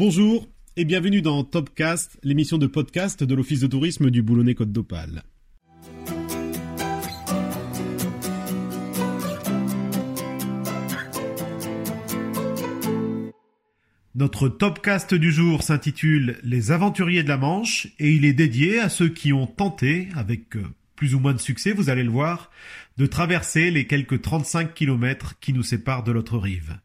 Bonjour et bienvenue dans Topcast, l'émission de podcast de l'Office de tourisme du Boulonnais-Côte d'Opale. Notre Topcast du jour s'intitule Les aventuriers de la Manche et il est dédié à ceux qui ont tenté, avec euh, plus ou moins de succès, vous allez le voir, de traverser les quelques 35 kilomètres qui nous séparent de l'autre rive.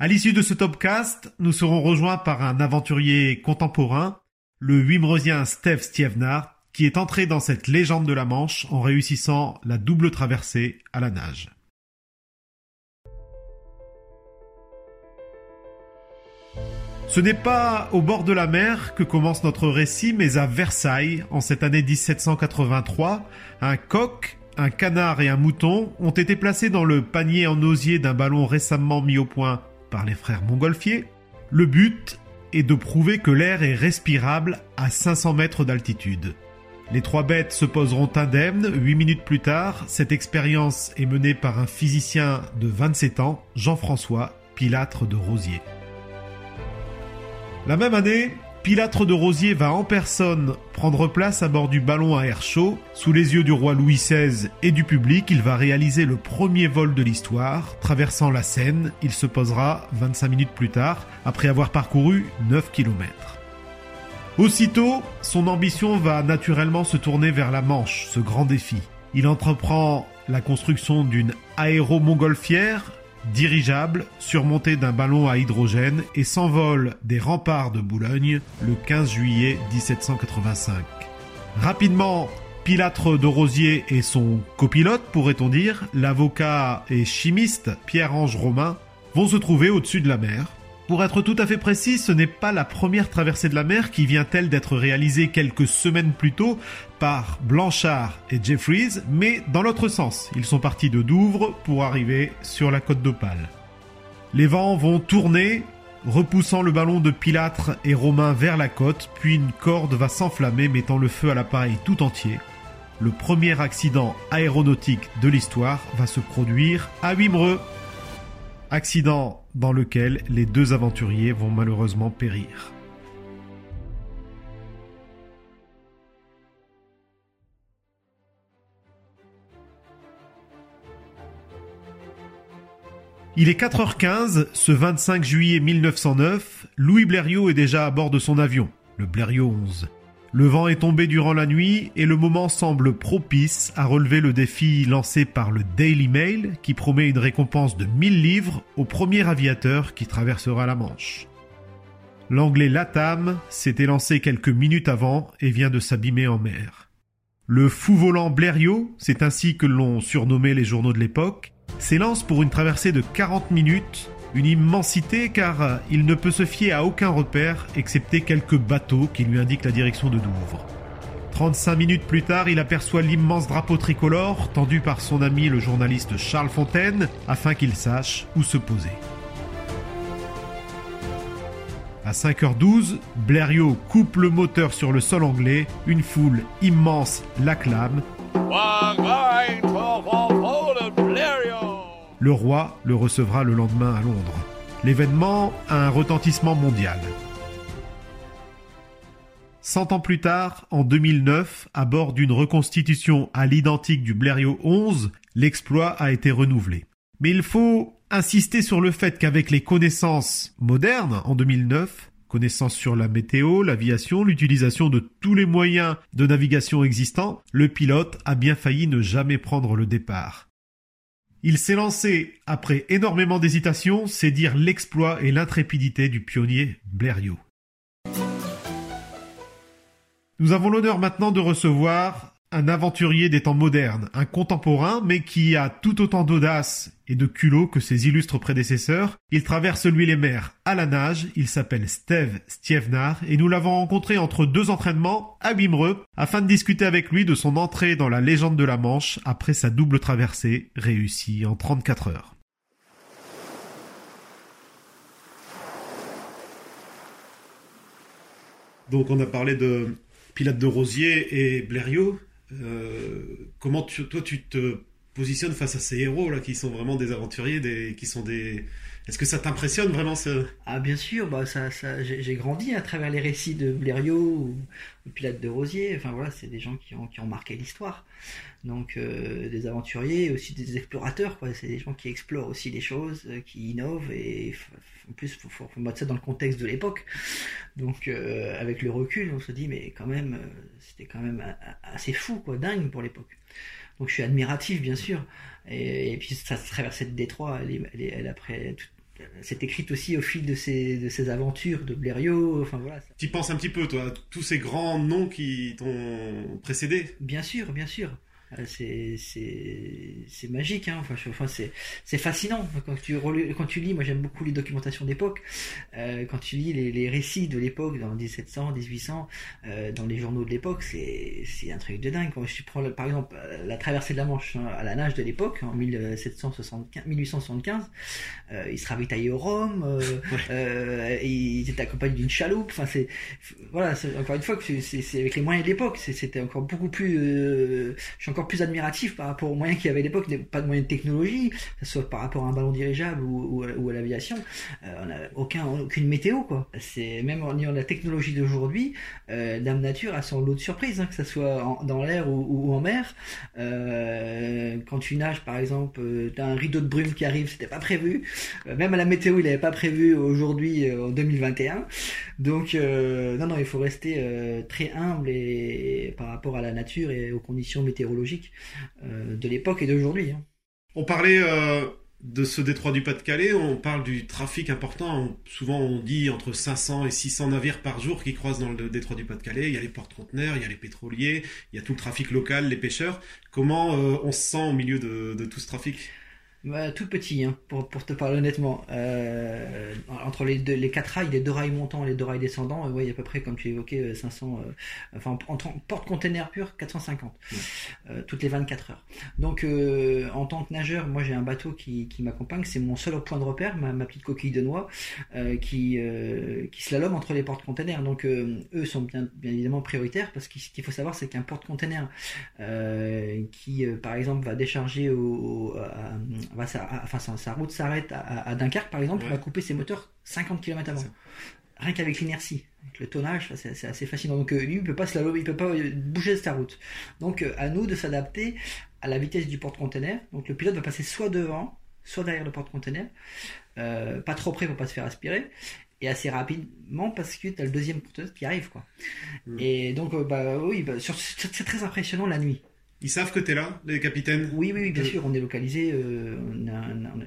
À l'issue de ce topcast, nous serons rejoints par un aventurier contemporain, le Wimrosien Steve Stievnar, qui est entré dans cette légende de la Manche en réussissant la double traversée à la nage. Ce n'est pas au bord de la mer que commence notre récit, mais à Versailles, en cette année 1783, un coq, un canard et un mouton ont été placés dans le panier en osier d'un ballon récemment mis au point par les frères Montgolfier. Le but est de prouver que l'air est respirable à 500 mètres d'altitude. Les trois bêtes se poseront indemnes. Huit minutes plus tard, cette expérience est menée par un physicien de 27 ans, Jean-François Pilâtre de Rosier. La même année, Pilâtre de Rosier va en personne prendre place à bord du ballon à air chaud. Sous les yeux du roi Louis XVI et du public, il va réaliser le premier vol de l'histoire. Traversant la Seine, il se posera 25 minutes plus tard, après avoir parcouru 9 km. Aussitôt, son ambition va naturellement se tourner vers la Manche, ce grand défi. Il entreprend la construction d'une aéromontgolfière dirigeable, surmonté d'un ballon à hydrogène et s'envole des remparts de Boulogne le 15 juillet 1785. Rapidement, Pilâtre de Rosier et son copilote, pourrait-on dire, l'avocat et chimiste Pierre-Ange Romain, vont se trouver au-dessus de la mer, pour être tout à fait précis, ce n'est pas la première traversée de la mer qui vient-elle d'être réalisée quelques semaines plus tôt par Blanchard et Jeffries, mais dans l'autre sens. Ils sont partis de Douvres pour arriver sur la côte d'Opale. Les vents vont tourner, repoussant le ballon de Pilâtre et Romain vers la côte, puis une corde va s'enflammer mettant le feu à l'appareil tout entier. Le premier accident aéronautique de l'histoire va se produire à Wimereux. Accident dans lequel les deux aventuriers vont malheureusement périr. Il est 4h15, ce 25 juillet 1909, Louis Blériot est déjà à bord de son avion, le Blériot 11. Le vent est tombé durant la nuit et le moment semble propice à relever le défi lancé par le Daily Mail qui promet une récompense de 1000 livres au premier aviateur qui traversera la Manche. L'anglais Latam s'était lancé quelques minutes avant et vient de s'abîmer en mer. Le fou volant Blériot, c'est ainsi que l'ont surnommé les journaux de l'époque, s'élance pour une traversée de 40 minutes une immensité car il ne peut se fier à aucun repère excepté quelques bateaux qui lui indiquent la direction de Douvres. 35 minutes plus tard, il aperçoit l'immense drapeau tricolore tendu par son ami le journaliste Charles Fontaine afin qu'il sache où se poser. À 5h12, Blériot coupe le moteur sur le sol anglais, une foule immense l'acclame. Le roi le recevra le lendemain à Londres. L'événement a un retentissement mondial. Cent ans plus tard, en 2009, à bord d'une reconstitution à l'identique du Blériot 11, l'exploit a été renouvelé. Mais il faut insister sur le fait qu'avec les connaissances modernes en 2009, connaissances sur la météo, l'aviation, l'utilisation de tous les moyens de navigation existants, le pilote a bien failli ne jamais prendre le départ. Il s'est lancé après énormément d'hésitation, c'est dire l'exploit et l'intrépidité du pionnier Blériot. Nous avons l'honneur maintenant de recevoir un aventurier des temps modernes, un contemporain, mais qui a tout autant d'audace et de culot que ses illustres prédécesseurs. Il traverse lui les mers à la nage, il s'appelle Steve Stievnar, et nous l'avons rencontré entre deux entraînements à afin de discuter avec lui de son entrée dans la légende de la Manche après sa double traversée réussie en 34 heures. Donc on a parlé de Pilate de Rosier et Blériot. Euh, comment toi tu te positionnes face à ces héros là qui sont vraiment des aventuriers, des, qui sont des. Est-ce que ça t'impressionne vraiment ce Ah bien sûr, bah ça, ça j'ai grandi à travers les récits de Blériot ou, Pilate de Rosier. Enfin voilà, c'est des gens qui ont, marqué l'histoire. Donc euh, des aventuriers, aussi des explorateurs. C'est des gens qui explorent aussi des choses, euh, qui innovent et en plus faut, faut, mettre ça dans le contexte de l'époque. Donc euh, avec le recul, on se dit mais quand même c'était quand même assez fou, quoi, dingue pour l'époque. Donc je suis admiratif bien sûr. Et, et puis ça traversait le détroit. Elle, elle, elle après c'est écrite aussi au fil de ses, de ses aventures de Blériot. Enfin voilà. Tu penses un petit peu, toi, tous ces grands noms qui t'ont précédé? Bien sûr, bien sûr. Euh, c'est magique, hein. enfin, enfin c'est fascinant quand tu, quand tu lis. Moi, j'aime beaucoup les documentations d'époque. Euh, quand tu lis les, les récits de l'époque, dans 1700, 1800, euh, dans les journaux de l'époque, c'est un truc de dingue. Quand je prends par exemple la traversée de la Manche hein, à la nage de l'époque, en 1775, 1875, euh, ils se ravitaillaient au Rhum, euh, euh, ils étaient accompagnés d'une chaloupe. Enfin, c'est voilà, encore une fois c'est avec les moyens de l'époque. C'était encore beaucoup plus. je suis encore plus admiratif par rapport aux moyens qu'il y avait à l'époque, pas de moyens de technologie, que ce soit par rapport à un ballon dirigeable ou, à l'aviation. on n'a aucun, aucune météo, quoi. C'est même en ayant la technologie d'aujourd'hui, euh, Nature a son lot de surprises, hein, que ce soit dans l'air ou, en mer. Euh, quand tu nages, par exemple, euh, t'as un rideau de brume qui arrive, c'était pas prévu. Euh, même à la météo, il n'avait pas prévu aujourd'hui, en 2021. Donc, non, non, il faut rester très humble et, par rapport à la nature et aux conditions météorologiques de l'époque et d'aujourd'hui. Hein. On parlait de ce détroit du Pas-de-Calais, on parle du trafic important. Souvent, on dit entre 500 et 600 navires par jour qui croisent dans le détroit du Pas-de-Calais. Il y a les porte-conteneurs, il y a les pétroliers, il y a tout le trafic local, les pêcheurs. Comment euh, on se sent au milieu de tout ce trafic? Bah, tout petit, hein, pour, pour te parler honnêtement. Euh, entre les, deux, les quatre rails, les deux rails montants et les deux rails descendants, euh, ouais, à peu près, comme tu évoquais, 500, euh, enfin, en, en porte-container pur, 450, euh, toutes les 24 heures. Donc, euh, en tant que nageur, moi j'ai un bateau qui, qui m'accompagne, c'est mon seul point de repère, ma, ma petite coquille de noix, qui, qui slalom entre les porte-containers. Donc, eux sont bien, bien évidemment prioritaires, parce que ce qu'il faut savoir, c'est qu'un porte-container qui, par exemple, va décharger au, à, sa, enfin, sa, sa route s'arrête à, à, Dunkerque par exemple, ouais. va couper ses moteurs 50 km avant. Rien qu'avec l'inertie, avec le tonnage, c'est assez fascinant. Donc euh, lui, il peut pas se il peut pas bouger de sa route. Donc euh, à nous de s'adapter à la vitesse du porte-container. Donc le pilote va passer soit devant, soit derrière le porte-container, euh, pas trop près pour pas se faire aspirer et assez rapidement parce que tu as le deuxième porte qui arrive quoi. Mmh. Et donc euh, bah oui, bah, c'est très impressionnant la nuit. Ils savent que tu es là, les capitaines Oui, oui, bien de... sûr, on est localisé, euh,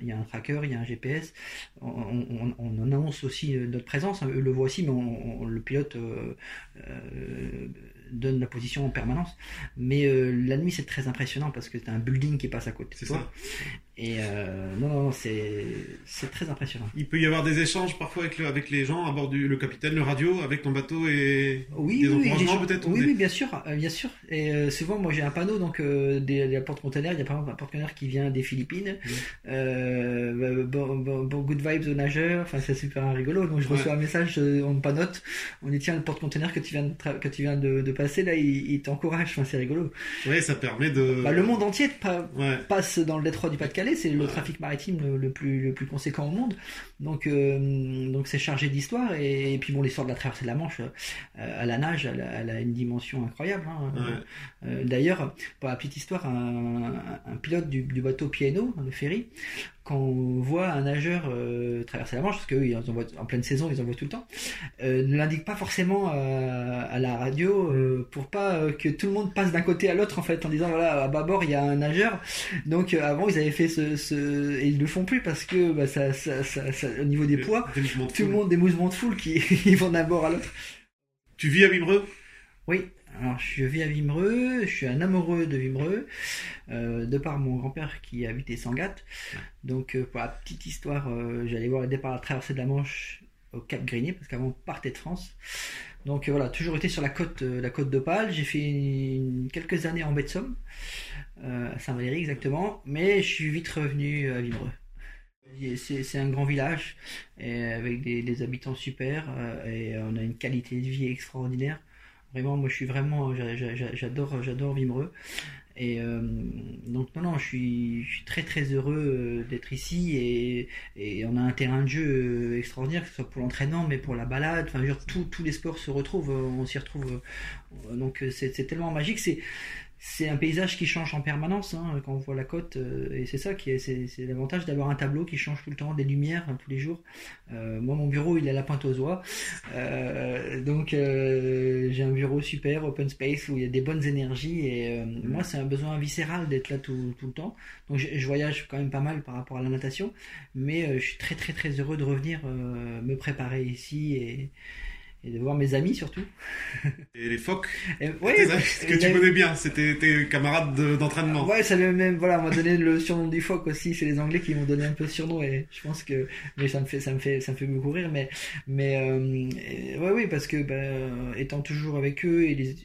il y a un tracker, il y a un GPS, on, on, on annonce aussi euh, notre présence, eux le aussi, mais on, le pilote euh, euh, donne la position en permanence. Mais euh, la nuit, c'est très impressionnant parce que tu as un building qui passe à côté de toi. Et euh, non, non, c'est très impressionnant. Il peut y avoir des échanges parfois avec, le, avec les gens à bord du le capitaine, le radio, avec ton bateau et oui, des oui, encouragements peut-être Oui, oui, bien sûr, euh, bien sûr. Et euh, souvent, moi j'ai un panneau, donc des, des porte-containers, il y a par exemple un porte-container qui vient des Philippines. Oui. Bon, bon, bon, good vibes aux nageurs, enfin c'est super rigolo. Donc je ouais. reçois un message, on me panote, on dit tiens, le porte-container que tu viens de, que tu viens de, de passer, là, il, il t'encourage, enfin, c'est rigolo. Oui, ça permet de. Bah, le monde entier ouais. passe dans le détroit du Pas-de-Calais, c'est le trafic maritime le, le, plus, le plus conséquent au monde. Donc, euh, donc c'est chargé d'histoire. Et, et, puis, bon, l'histoire de la traversée de la Manche, euh, à la nage, elle, elle, a une dimension incroyable. Hein. Euh, D'ailleurs, pour la petite histoire, un, un pilote du, du bateau Piano, le ferry, quand on voit un nageur euh, traverser la Manche, parce qu'eux, ils en voient en pleine saison, ils en voient tout le temps, euh, ne l'indique pas forcément à la radio euh, pour pas que tout le monde passe d'un côté à l'autre, en fait, en disant voilà, à bâbord, il y a un nageur. Donc avant, ils avaient fait ce, ce, Et ils le font plus parce que bah, ça, ça, ça, ça, au niveau des poids, tout le monde, des mouvements de foule qui ils vont d'un bord à l'autre. Tu vis à Vimereux Oui, alors, je vis à Vimereux, je suis un amoureux de Vimereux, euh, de par mon grand-père qui habitait Sangatte. Donc, euh, pour la petite histoire, euh, j'allais voir le départ à la traversée de la Manche au Cap Grigny, parce qu'avant, on partait de France. Donc, voilà, toujours été sur la côte, la côte d'Opale. J'ai fait une, quelques années en baie de Somme, à Saint-Valéry exactement, mais je suis vite revenu à Vimereux. C'est un grand village et avec des, des habitants super et on a une qualité de vie extraordinaire. Vraiment, moi je suis vraiment, j'adore, j'adore Vimereux. Et donc non, non, je suis, je très très heureux d'être ici et, on a un terrain de jeu extraordinaire, que ce soit pour l'entraînement, mais pour la balade. Enfin, tous les sports se retrouvent, on s'y retrouve. Donc c'est tellement magique. C'est c'est un paysage qui change en permanence hein, quand on voit la côte euh, et c'est ça qui est c'est, l'avantage d'avoir un tableau qui change tout le temps des lumières hein, tous les jours. Euh, moi mon bureau il est à la pointe aux oies. Euh, donc j'ai un bureau super open space où il y a des bonnes énergies et moi c'est un besoin viscéral d'être là tout, tout le temps. Donc je, je, voyage quand même pas mal par rapport à la natation mais je suis très très très heureux de revenir me préparer ici et et de voir mes amis surtout. Et les phoques Oui, que tu connais bien, c'était tes camarades d'entraînement. ouais, ça même, voilà, m'a donné le surnom du phoque aussi, c'est les Anglais qui m'ont donné un peu le surnom et je pense que, mais ça me fait, ça me fait, ça me fait me courir, mais, mais, euh, ouais, oui, parce que, ben, étant toujours avec eux et les,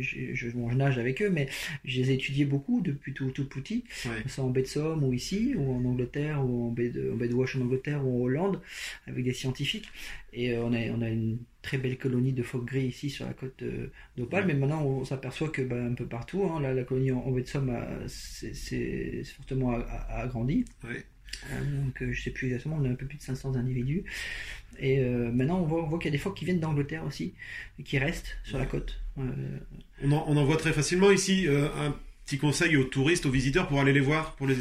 je, je, nage avec eux, mais je les ai étudiés beaucoup depuis tout, tout petit, soit en baie de Somme ou ici, ou en Angleterre, ou en baie de, en baie de Wash en Angleterre ou en Hollande, avec des scientifiques. Et euh, on a, on a une très belle colonie de phoques gris ici sur la côte d'Opale, mais maintenant on s'aperçoit que ben, un peu partout, hein, la, colonie en, baie de Somme c'est fortement agrandi. Euh, donc euh, je sais plus exactement, on a un peu plus de 500 individus. Et maintenant on voit, voit qu'il y a des phoques qui viennent d'Angleterre aussi, qui restent sur la côte. On en, on, en, voit très facilement ici. un petit conseil aux touristes, aux visiteurs pour aller les voir pour les...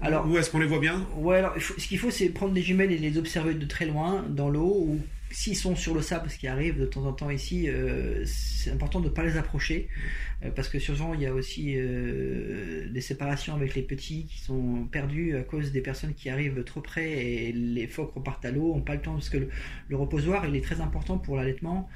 Alors, Où est-ce qu'on les voit bien? Ouais, alors ce qu'il faut, c'est prendre des jumelles et les observer de très loin dans l'eau ou s'ils sont sur le sable, ce qui arrive de temps en temps ici, euh, c'est important de ne pas les approcher, euh, parce que souvent il y a aussi euh, des séparations avec les petits qui sont perdus à cause des personnes qui arrivent trop près et les phoques repartent à l'eau, n'ont pas le temps, parce que le, reposoir il est très important pour l'allaitement,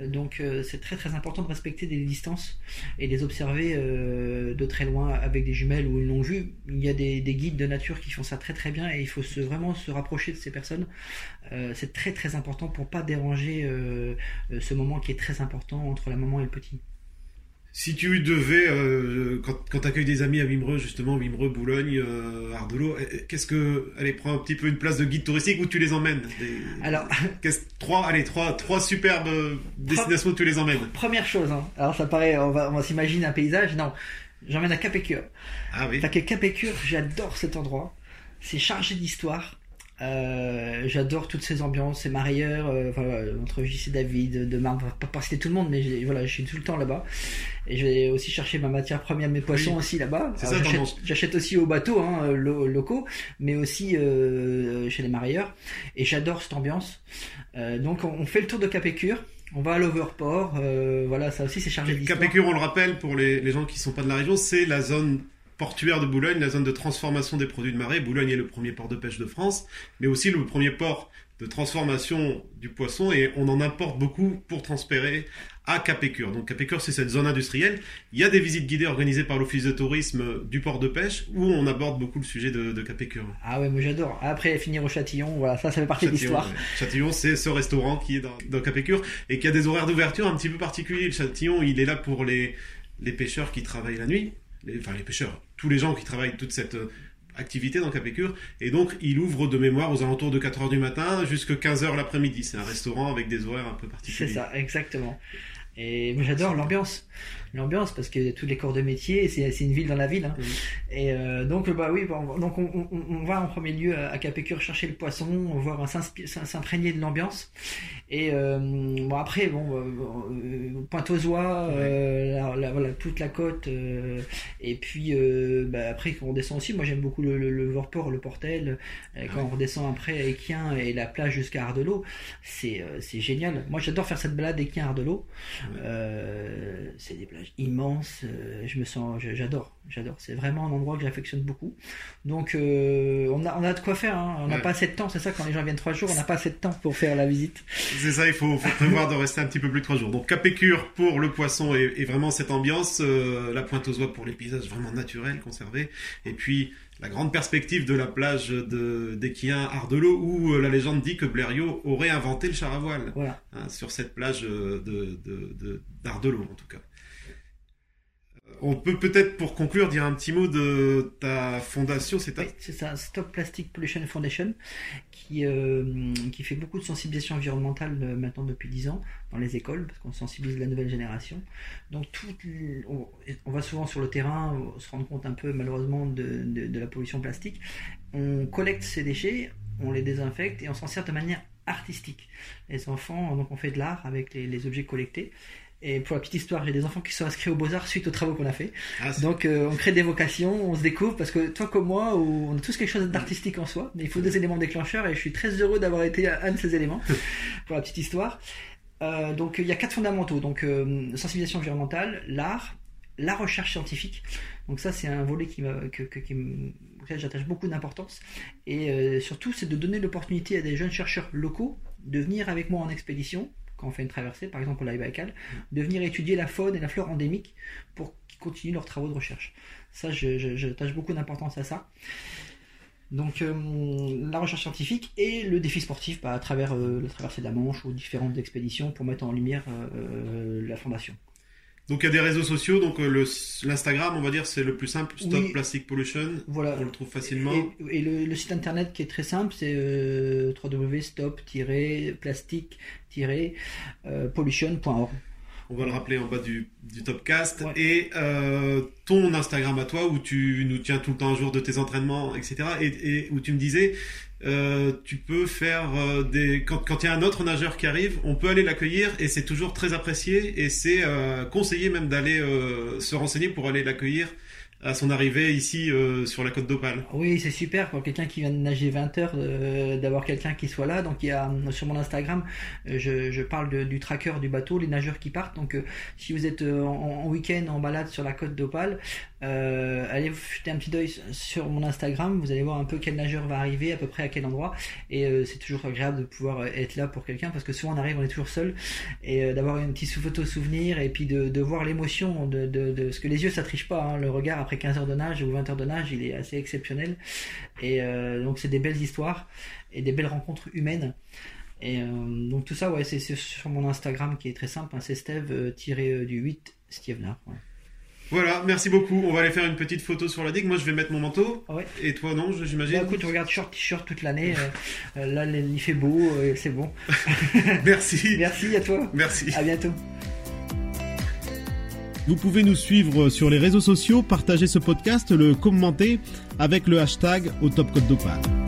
donc c'est très très important de respecter des distances et les observer de très loin avec des jumelles ou une longue vue. Il y a des, des, guides de nature qui font ça très très bien et il faut vraiment se rapprocher de ces personnes. c'est très très important pour pas déranger euh, euh, ce moment qui est très important entre la maman et le petit. Si tu devais, euh, quand, tu accueilles des amis à Vimereux, justement, Vimereux, Boulogne, Ardelot, qu'est-ce que. Allez, prends un petit peu une place de guide touristique où tu les emmènes? Alors. Trois, allez, trois, trois superbes destinations où tu les emmènes? Première chose, hein. alors ça paraît, on va, on va s'imaginer un paysage, non. J'emmène à Capécure. Ah oui. Parce que Capécure, j'adore cet endroit. C'est chargé d'histoire. Euh, j'adore toutes ces ambiances, ces marieurs, euh, entre JC David, de Marc, pas, pas citer tout le monde, mais voilà, je suis tout le temps là-bas. Et je vais aussi chercher ma matière première, mes poissons aussi là-bas. J'achète aussi au bateau, hein, locaux, mais aussi euh, chez les marieurs. Et j'adore cette ambiance. donc on, fait le tour de Capécure. On va à l'Overport, voilà, ça aussi c'est chargé d'histoire. Capécure, on le rappelle pour les, les gens qui sont pas de la région, c'est la zone portuaire de Boulogne, la zone de transformation des produits de marée. Boulogne est le premier port de pêche de France, mais aussi le premier port de transformation du poisson et on en importe beaucoup pour transférer à Capécure. Donc Capécure, c'est cette zone industrielle. Il y a des visites guidées organisées par l'Office de tourisme du port de pêche où on aborde beaucoup le sujet de, Capécure. Ah ouais, moi j'adore. Après, finir au Châtillon, voilà, ça, ça fait partie de l'histoire. Châtillon, c'est ce restaurant qui est dans, dans Capécure et qui a des horaires d'ouverture un petit peu particuliers. Le Châtillon, il est là pour les, les pêcheurs qui travaillent la nuit les, enfin les pêcheurs, tous les gens qui travaillent toute cette euh, activité dans Capécure. Et donc, il ouvre de mémoire aux alentours de 4h du matin jusqu'à 15h l'après-midi. C'est un restaurant avec des horaires un peu particuliers. C'est ça, exactement. Et j'adore l'ambiance l'ambiance parce que tous les corps de métier, c'est une ville dans la ville. Hein. Et euh, donc, bah oui, donc on, on, va en premier lieu à, Capécure chercher le poisson, voir s'imprégner de l'ambiance. Et euh, bon après, bon, euh, Pointe aux Oies, voilà, toute la côte. et puis bah, après, quand on descend aussi, moi j'aime beaucoup le, le, le Vorport, le Portel. quand on redescend après Équien et la plage jusqu'à Ardelot, c'est génial. Moi j'adore faire cette balade Équien Ardelot. c'est des plages immense. Euh, je me sens, j'adore, j'adore. C'est vraiment un endroit que j'affectionne beaucoup. Donc, euh, on, a, on a de quoi faire. Hein. On n'a pas assez de temps. C'est ça, quand les gens viennent trois jours, on n'a pas assez de temps pour faire la visite. C'est ça, il faut, prévoir de rester un petit peu plus de trois jours. Donc, Capécure pour le poisson et, vraiment cette ambiance. Euh, la Pointe aux Oies pour les paysages vraiment naturels, conservés. Et puis, la grande perspective de la plage de d'Equien Ardelot où la légende dit que Blériot aurait inventé le char à voile hein, sur cette plage de d'Ardelot en tout cas. On peut peut-être pour conclure dire un petit mot de ta fondation, c'est oui, c'est ça, Stop Plastic Pollution Foundation, qui, euh, fait beaucoup de sensibilisation environnementale euh, maintenant depuis 10 ans dans les écoles, parce qu'on sensibilise la nouvelle génération. Donc on, va souvent sur le terrain, se rend compte un peu malheureusement de, la pollution plastique. On collecte ces déchets, on les désinfecte et on s'en sert de manière artistique. Les enfants, donc on fait de l'art avec les objets collectés. Et pour la petite histoire, j'ai des enfants qui sont inscrits aux Beaux-Arts suite aux travaux qu'on a fait. Ah, Donc euh, on crée des vocations, on se découvre, parce que toi comme moi, on a tous quelque chose d'artistique en soi, mais il faut des éléments déclencheurs, et je suis très heureux d'avoir été un de ces éléments, pour la petite histoire. Euh, donc il y a quatre fondamentaux, donc euh, sensibilisation environnementale, l'art, la recherche scientifique. Donc ça c'est un volet qui, que, que, qui auquel j'attache beaucoup d'importance. Et surtout c'est de donner l'opportunité à des jeunes chercheurs locaux de venir avec moi en expédition quand on fait une traversée, par exemple au lac Baïkal, de venir étudier la faune et la flore endémique pour qu'ils continuent leurs travaux de recherche. Ça, je, beaucoup d'importance à ça. Donc euh, la recherche scientifique et le défi sportif bah, à travers euh, la traversée de la Manche ou différentes expéditions pour mettre en lumière euh, la fondation. Donc il y a des réseaux sociaux, donc euh, l'Instagram, on va dire, c'est le plus simple, Stop Plastic Pollution. Voilà. On le trouve facilement. Et, le, site internet qui est très simple, c'est euh, www.stop-plastic-pollution.org. On va le rappeler en bas du, du Topcast. Et euh, ton Instagram à toi, où tu nous tiens tout le temps à jour de tes entraînements, etc. Et, et où tu me disais, euh, tu peux faire euh, des quand il y a un autre nageur qui arrive, on peut aller l'accueillir et c'est toujours très apprécié et c'est euh, conseillé même d'aller se renseigner pour aller l'accueillir à son arrivée ici euh, sur la côte d'Opale. Oui, c'est super pour quelqu'un qui vient de nager 20 heures euh, d'avoir quelqu'un qui soit là. Donc il y a sur mon Instagram, euh, je, parle du tracker du bateau, les nageurs qui partent. Donc si vous êtes en, week-end en balade sur la côte d'Opale, allez jeter un petit œil sur mon Instagram. Vous allez voir un peu quel nageur va arriver, à peu près à quel endroit. Et c'est toujours agréable de pouvoir être là pour quelqu'un parce que souvent on arrive, on est toujours seul et d'avoir une petite photo souvenir et puis de, voir l'émotion de, de, de, ce que les yeux ça triche pas, hein, le regard après 15 heures de nage ou 20 heures de nage, il est assez exceptionnel. Et euh, donc c'est des belles histoires et des belles rencontres humaines. Et euh, donc tout ça, ouais, c'est sur mon Instagram qui est très simple, hein, c'est Steve-du euh, 8 Stievna. Voilà, merci beaucoup. On va aller faire une petite photo sur la digue. Moi, je vais mettre mon manteau. Ah et toi, non, j'imagine bah, Écoute, regarde short, t-shirt toute l'année. là, il fait beau, c'est bon. merci. merci à toi. Merci. À bientôt. Vous pouvez nous suivre sur les réseaux sociaux, partager ce podcast, le commenter avec le hashtag au top code d'Opale.